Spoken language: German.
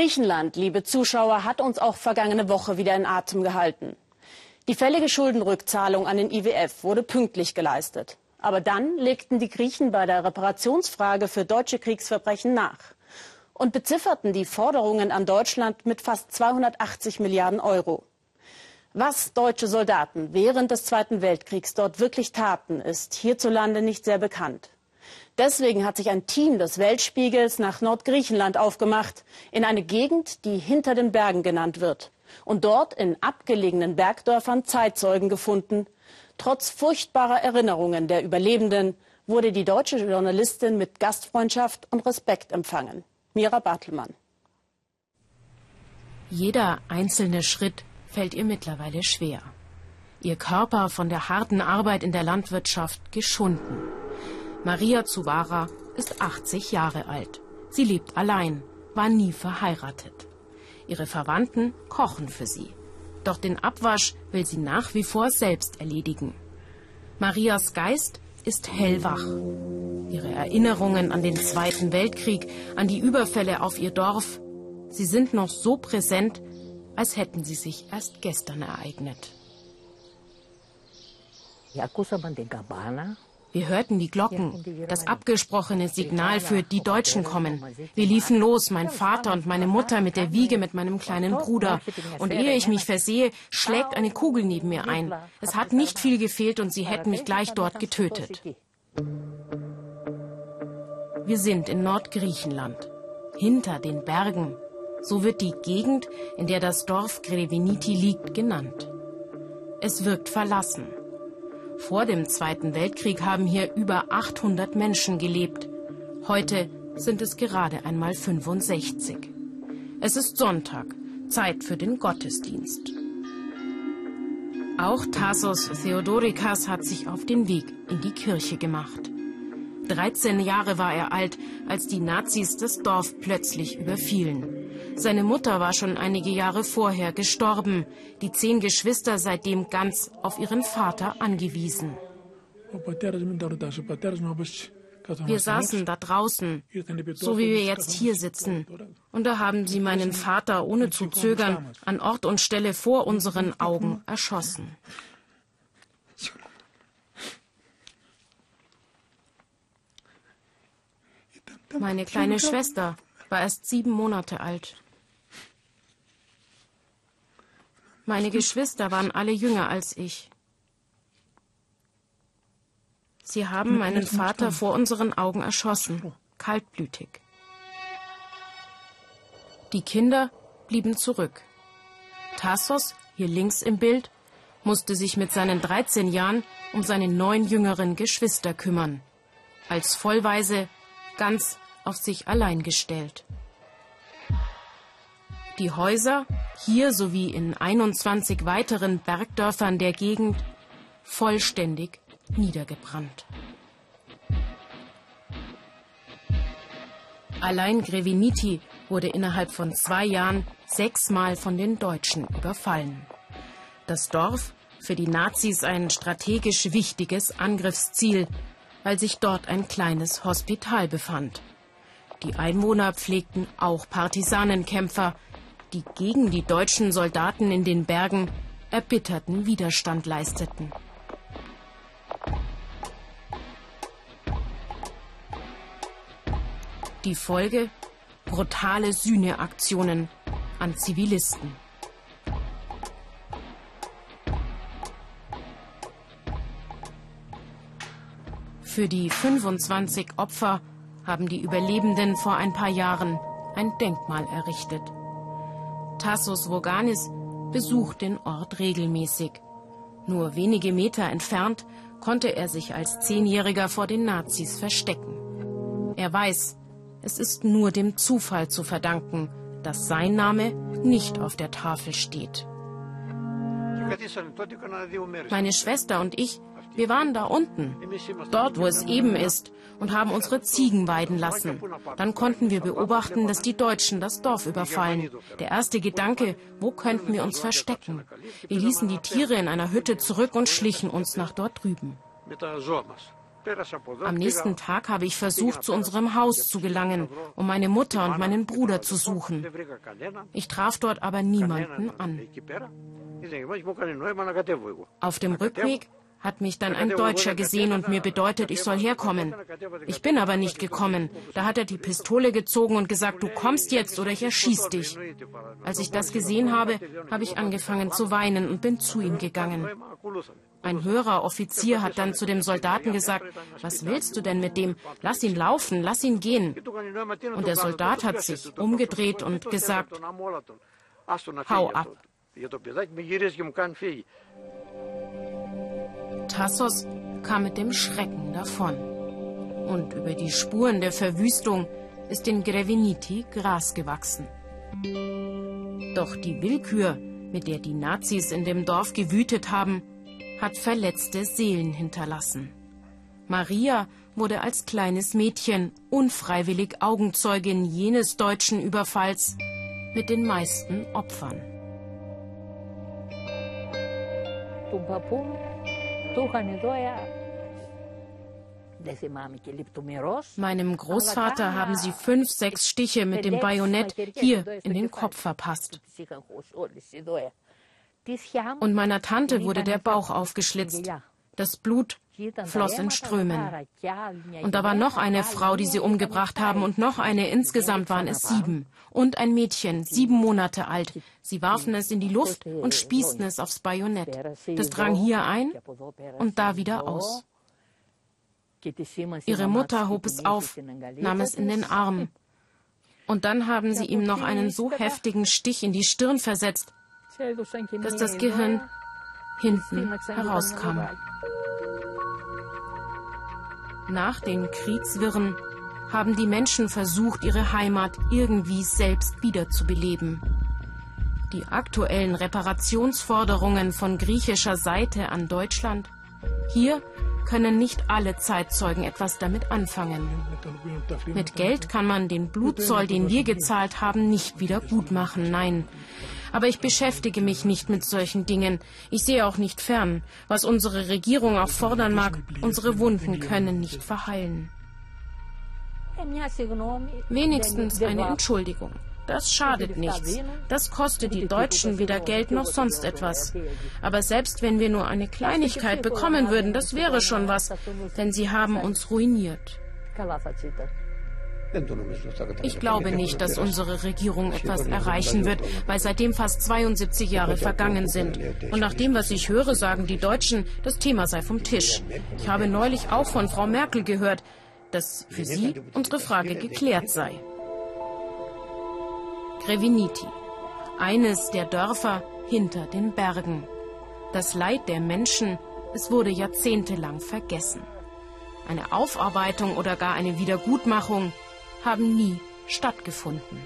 Griechenland, liebe Zuschauer, hat uns auch vergangene Woche wieder in Atem gehalten. Die fällige Schuldenrückzahlung an den IWF wurde pünktlich geleistet. Aber dann legten die Griechen bei der Reparationsfrage für deutsche Kriegsverbrechen nach und bezifferten die Forderungen an Deutschland mit fast 280 Milliarden Euro. Was deutsche Soldaten während des Zweiten Weltkriegs dort wirklich taten, ist hierzulande nicht sehr bekannt. Deswegen hat sich ein Team des Weltspiegels nach Nordgriechenland aufgemacht, in eine Gegend, die hinter den Bergen genannt wird. Und dort in abgelegenen Bergdörfern Zeitzeugen gefunden. Trotz furchtbarer Erinnerungen der Überlebenden wurde die deutsche Journalistin mit Gastfreundschaft und Respekt empfangen. Mira Bartelmann. Jeder einzelne Schritt fällt ihr mittlerweile schwer. Ihr Körper von der harten Arbeit in der Landwirtschaft geschunden. Maria Zuvara ist 80 Jahre alt. Sie lebt allein, war nie verheiratet. Ihre Verwandten kochen für sie. Doch den Abwasch will sie nach wie vor selbst erledigen. Marias Geist ist hellwach. Ihre Erinnerungen an den Zweiten Weltkrieg, an die Überfälle auf ihr Dorf, sie sind noch so präsent, als hätten sie sich erst gestern ereignet. Wir hörten die Glocken, das abgesprochene Signal für die Deutschen kommen. Wir liefen los, mein Vater und meine Mutter mit der Wiege mit meinem kleinen Bruder. Und ehe ich mich versehe, schlägt eine Kugel neben mir ein. Es hat nicht viel gefehlt und sie hätten mich gleich dort getötet. Wir sind in Nordgriechenland, hinter den Bergen. So wird die Gegend, in der das Dorf Greveniti liegt, genannt. Es wirkt verlassen. Vor dem Zweiten Weltkrieg haben hier über 800 Menschen gelebt. Heute sind es gerade einmal 65. Es ist Sonntag, Zeit für den Gottesdienst. Auch Tassos Theodorikas hat sich auf den Weg in die Kirche gemacht. 13 Jahre war er alt, als die Nazis das Dorf plötzlich überfielen. Seine Mutter war schon einige Jahre vorher gestorben, die zehn Geschwister seitdem ganz auf ihren Vater angewiesen. Wir saßen da draußen, so wie wir jetzt hier sitzen. Und da haben sie meinen Vater ohne zu zögern an Ort und Stelle vor unseren Augen erschossen. Meine kleine Schwester war erst sieben Monate alt. Meine Geschwister waren alle jünger als ich. Sie haben meinen Vater vor unseren Augen erschossen, kaltblütig. Die Kinder blieben zurück. Tassos, hier links im Bild, musste sich mit seinen 13 Jahren um seine neun jüngeren Geschwister kümmern. Als Vollweise ganz auf sich allein gestellt. Die Häuser, hier sowie in 21 weiteren Bergdörfern der Gegend, vollständig niedergebrannt. Allein Greviniti wurde innerhalb von zwei Jahren sechsmal von den Deutschen überfallen. Das Dorf für die Nazis ein strategisch wichtiges Angriffsziel, weil sich dort ein kleines Hospital befand. Die Einwohner pflegten auch Partisanenkämpfer, die gegen die deutschen Soldaten in den Bergen erbitterten Widerstand leisteten. Die Folge? Brutale Sühneaktionen an Zivilisten. Für die 25 Opfer haben die Überlebenden vor ein paar Jahren ein Denkmal errichtet. Tassos Voganis besucht den Ort regelmäßig. Nur wenige Meter entfernt konnte er sich als Zehnjähriger vor den Nazis verstecken. Er weiß, es ist nur dem Zufall zu verdanken, dass sein Name nicht auf der Tafel steht. Meine Schwester und ich wir waren da unten, dort, wo es eben ist, und haben unsere Ziegen weiden lassen. Dann konnten wir beobachten, dass die Deutschen das Dorf überfallen. Der erste Gedanke, wo könnten wir uns verstecken? Wir ließen die Tiere in einer Hütte zurück und schlichen uns nach dort drüben. Am nächsten Tag habe ich versucht, zu unserem Haus zu gelangen, um meine Mutter und meinen Bruder zu suchen. Ich traf dort aber niemanden an. Auf dem Rückweg hat mich dann ein Deutscher gesehen und mir bedeutet, ich soll herkommen. Ich bin aber nicht gekommen. Da hat er die Pistole gezogen und gesagt, du kommst jetzt oder ich erschieß dich. Als ich das gesehen habe, habe ich angefangen zu weinen und bin zu ihm gegangen. Ein höherer Offizier hat dann zu dem Soldaten gesagt, was willst du denn mit dem? Lass ihn laufen, lass ihn gehen. Und der Soldat hat sich umgedreht und gesagt, hau ab. Tassos kam mit dem Schrecken davon. Und über die Spuren der Verwüstung ist in Greveniti Gras gewachsen. Doch die Willkür, mit der die Nazis in dem Dorf gewütet haben, hat verletzte Seelen hinterlassen. Maria wurde als kleines Mädchen unfreiwillig Augenzeugin jenes deutschen Überfalls mit den meisten Opfern. Meinem Großvater haben sie fünf, sechs Stiche mit dem Bajonett hier in den Kopf verpasst. Und meiner Tante wurde der Bauch aufgeschlitzt. Das Blut floss in Strömen. Und da war noch eine Frau, die sie umgebracht haben, und noch eine. Insgesamt waren es sieben. Und ein Mädchen, sieben Monate alt. Sie warfen es in die Luft und spießten es aufs Bajonett. Das drang hier ein und da wieder aus. Ihre Mutter hob es auf, nahm es in den Arm. Und dann haben sie ihm noch einen so heftigen Stich in die Stirn versetzt, dass das Gehirn hinten herauskam. Nach den Kriegswirren haben die Menschen versucht, ihre Heimat irgendwie selbst wiederzubeleben. Die aktuellen Reparationsforderungen von griechischer Seite an Deutschland? Hier können nicht alle Zeitzeugen etwas damit anfangen. Mit Geld kann man den Blutzoll, den wir gezahlt haben, nicht wieder gut machen. Nein. Aber ich beschäftige mich nicht mit solchen Dingen. Ich sehe auch nicht fern. Was unsere Regierung auch fordern mag, unsere Wunden können nicht verheilen. Wenigstens eine Entschuldigung. Das schadet nichts. Das kostet die Deutschen weder Geld noch sonst etwas. Aber selbst wenn wir nur eine Kleinigkeit bekommen würden, das wäre schon was, denn sie haben uns ruiniert. Ich glaube nicht, dass unsere Regierung etwas erreichen wird, weil seitdem fast 72 Jahre vergangen sind. Und nach dem, was ich höre, sagen die Deutschen, das Thema sei vom Tisch. Ich habe neulich auch von Frau Merkel gehört, dass für sie unsere Frage geklärt sei. Greviniti, eines der Dörfer hinter den Bergen. Das Leid der Menschen, es wurde jahrzehntelang vergessen. Eine Aufarbeitung oder gar eine Wiedergutmachung haben nie stattgefunden.